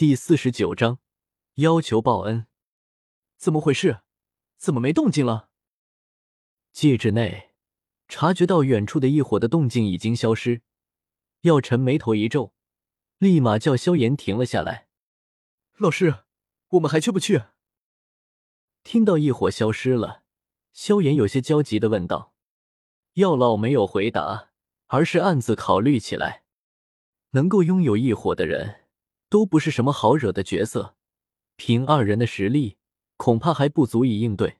第四十九章要求报恩。怎么回事？怎么没动静了？戒指内察觉到远处的异火的动静已经消失，药尘眉头一皱，立马叫萧炎停了下来。老师，我们还去不去？听到异火消失了，萧炎有些焦急的问道。药老没有回答，而是暗自考虑起来。能够拥有异火的人，都不是什么好惹的角色。凭二人的实力，恐怕还不足以应对。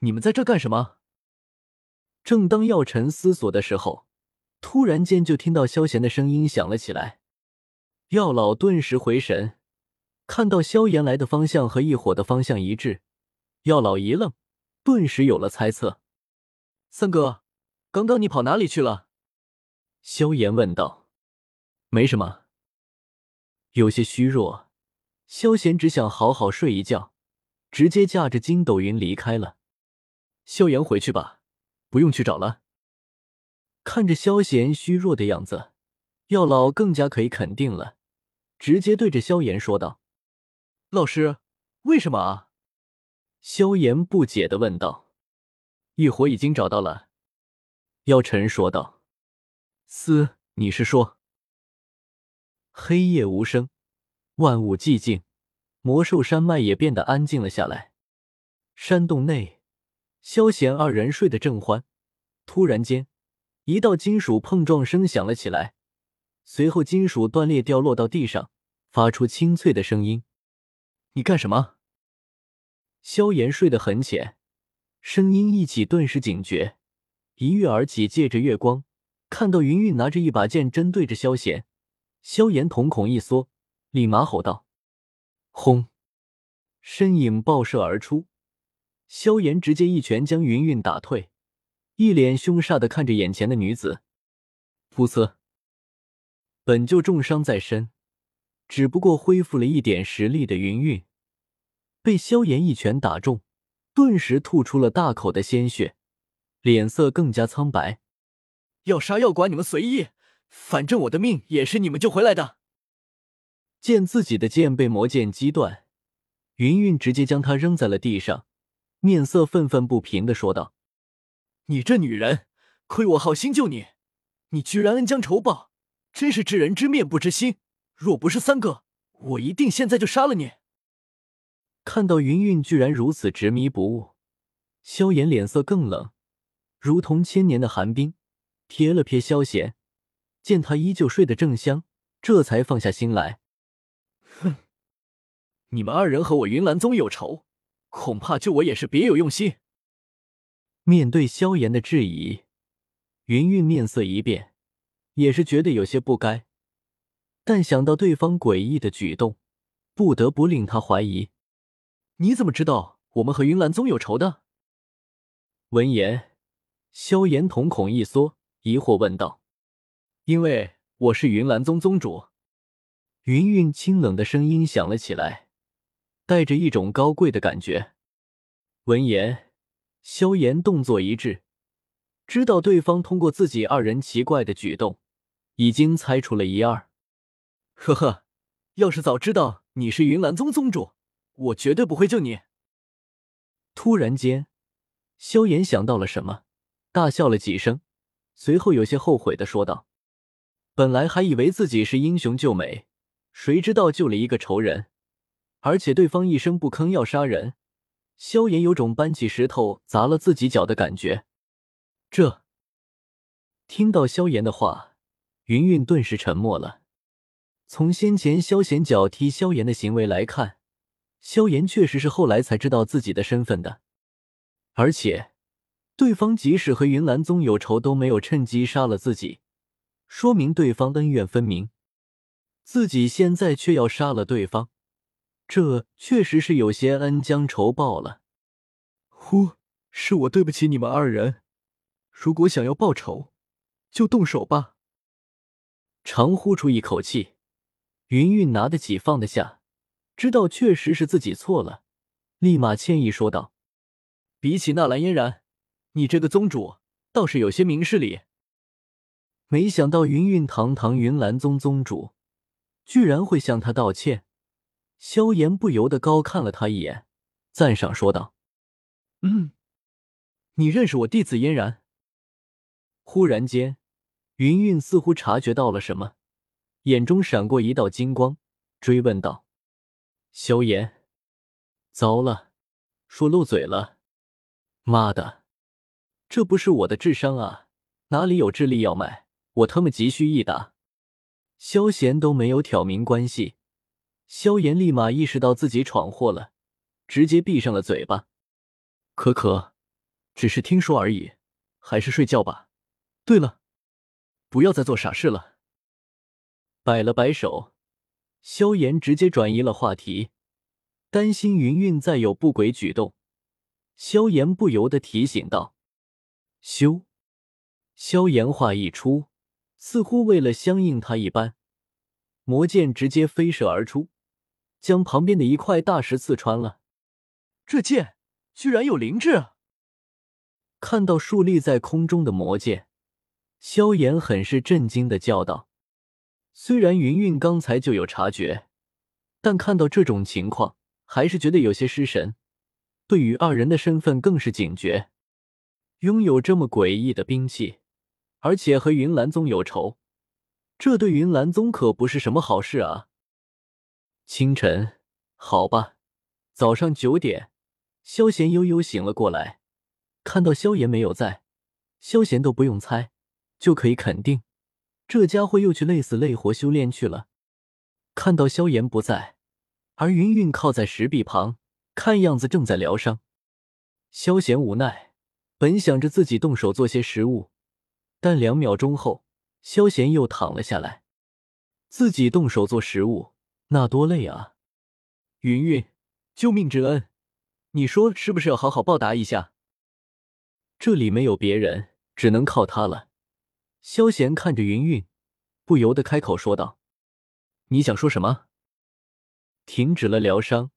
你们在这干什么？正当药尘思索的时候，突然间就听到萧炎的声音响了起来。药老顿时回神，看到萧炎来的方向和异火的方向一致，药老一愣，顿时有了猜测。三哥。刚刚你跑哪里去了？萧炎问道。没什么，有些虚弱。萧炎只想好好睡一觉，直接驾着筋斗云离开了。萧炎回去吧，不用去找了。看着萧炎虚弱的样子，药老更加可以肯定了，直接对着萧炎说道：“老师，为什么啊？”萧炎不解的问道：“异火已经找到了。”药尘说道：“思，你是说？”黑夜无声，万物寂静，魔兽山脉也变得安静了下来。山洞内，萧贤二人睡得正欢，突然间，一道金属碰撞声响了起来，随后金属断裂掉落到地上，发出清脆的声音。“你干什么？”萧炎睡得很浅，声音一起，顿时警觉。一跃而起，借着月光，看到云云拿着一把剑针对着萧贤，萧炎瞳孔一缩，立马吼道：“轰！”身影爆射而出，萧炎直接一拳将云云打退，一脸凶煞的看着眼前的女子。噗呲！本就重伤在身，只不过恢复了一点实力的云云，被萧炎一拳打中，顿时吐出了大口的鲜血。脸色更加苍白，要杀要剐你们随意，反正我的命也是你们救回来的。见自己的剑被魔剑击断，云云直接将他扔在了地上，面色愤愤不平的说道：“你这女人，亏我好心救你，你居然恩将仇报，真是知人知面不知心。若不是三哥，我一定现在就杀了你。”看到云云居然如此执迷不悟，萧炎脸色更冷。如同千年的寒冰，瞥了瞥萧贤，见他依旧睡得正香，这才放下心来。哼，你们二人和我云岚宗有仇，恐怕救我也是别有用心。面对萧炎的质疑，云云面色一变，也是觉得有些不该，但想到对方诡异的举动，不得不令他怀疑。你怎么知道我们和云岚宗有仇的？闻言。萧炎瞳孔一缩，疑惑问道：“因为我是云岚宗宗主。”云云清冷的声音响了起来，带着一种高贵的感觉。闻言，萧炎动作一致，知道对方通过自己二人奇怪的举动，已经猜出了一二。呵呵，要是早知道你是云岚宗宗主，我绝对不会救你。突然间，萧炎想到了什么。大笑了几声，随后有些后悔的说道：“本来还以为自己是英雄救美，谁知道救了一个仇人，而且对方一声不吭要杀人。”萧炎有种搬起石头砸了自己脚的感觉。这听到萧炎的话，云云顿时沉默了。从先前萧贤脚踢萧炎的行为来看，萧炎确实是后来才知道自己的身份的，而且。对方即使和云岚宗有仇，都没有趁机杀了自己，说明对方恩怨分明。自己现在却要杀了对方，这确实是有些恩将仇报了。呼，是我对不起你们二人。如果想要报仇，就动手吧。长呼出一口气，云云拿得起放得下，知道确实是自己错了，立马歉意说道：“比起纳兰嫣然。”你这个宗主倒是有些明事理。没想到云云堂堂云岚宗宗主，居然会向他道歉，萧炎不由得高看了他一眼，赞赏说道：“嗯，你认识我弟子嫣然？”忽然间，云云似乎察觉到了什么，眼中闪过一道金光，追问道：“萧炎，糟了，说漏嘴了！妈的，这不是我的智商啊，哪里有智力要卖？我他妈急需一打！”萧贤都没有挑明关系。萧炎立马意识到自己闯祸了，直接闭上了嘴巴。可可，只是听说而已，还是睡觉吧。对了，不要再做傻事了。摆了摆手，萧炎直接转移了话题，担心云云再有不轨举动。萧炎不由得提醒道：“修。”萧炎话一出，似乎为了相应他一般，魔剑直接飞射而出。将旁边的一块大石刺穿了，这剑居然有灵智！看到竖立在空中的魔剑，萧炎很是震惊的叫道：“虽然云云刚才就有察觉，但看到这种情况，还是觉得有些失神。对于二人的身份，更是警觉。拥有这么诡异的兵器，而且和云岚宗有仇，这对云岚宗可不是什么好事啊！”清晨，好吧，早上九点，萧贤悠悠醒了过来，看到萧炎没有在，萧贤都不用猜，就可以肯定，这家伙又去累死累活修炼去了。看到萧炎不在，而云云靠在石壁旁，看样子正在疗伤。萧贤无奈，本想着自己动手做些食物，但两秒钟后，萧贤又躺了下来，自己动手做食物。那多累啊！云云，救命之恩，你说是不是要好好报答一下？这里没有别人，只能靠他了。萧贤看着云云，不由得开口说道：“你想说什么？”停止了疗伤，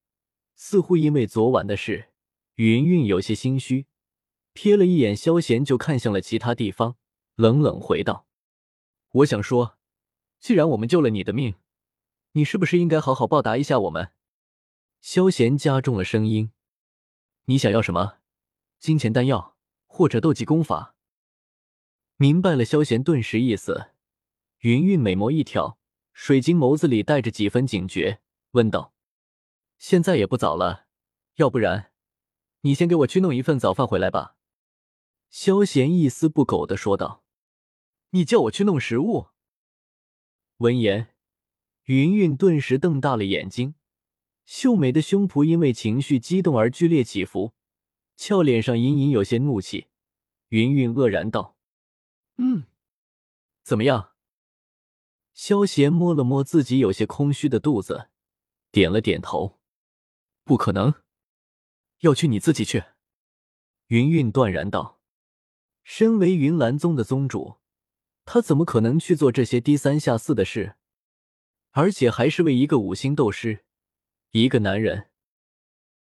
似乎因为昨晚的事，云云有些心虚，瞥了一眼萧贤，就看向了其他地方，冷冷回道：“我想说，既然我们救了你的命。”你是不是应该好好报答一下我们？萧贤加重了声音：“你想要什么？金钱、丹药，或者斗技功法？”明白了萧贤顿时意思，云云美眸一挑，水晶眸子里带着几分警觉，问道：“现在也不早了，要不然你先给我去弄一份早饭回来吧。”萧贤一丝不苟的说道：“你叫我去弄食物？”闻言。云云顿时瞪大了眼睛，秀美的胸脯因为情绪激动而剧烈起伏，俏脸上隐隐有些怒气。云云愕然道：“嗯，怎么样？”萧贤摸了摸自己有些空虚的肚子，点了点头：“不可能，要去你自己去。”云云断然道：“身为云岚宗的宗主，他怎么可能去做这些低三下四的事？”而且还是为一个五星斗师，一个男人。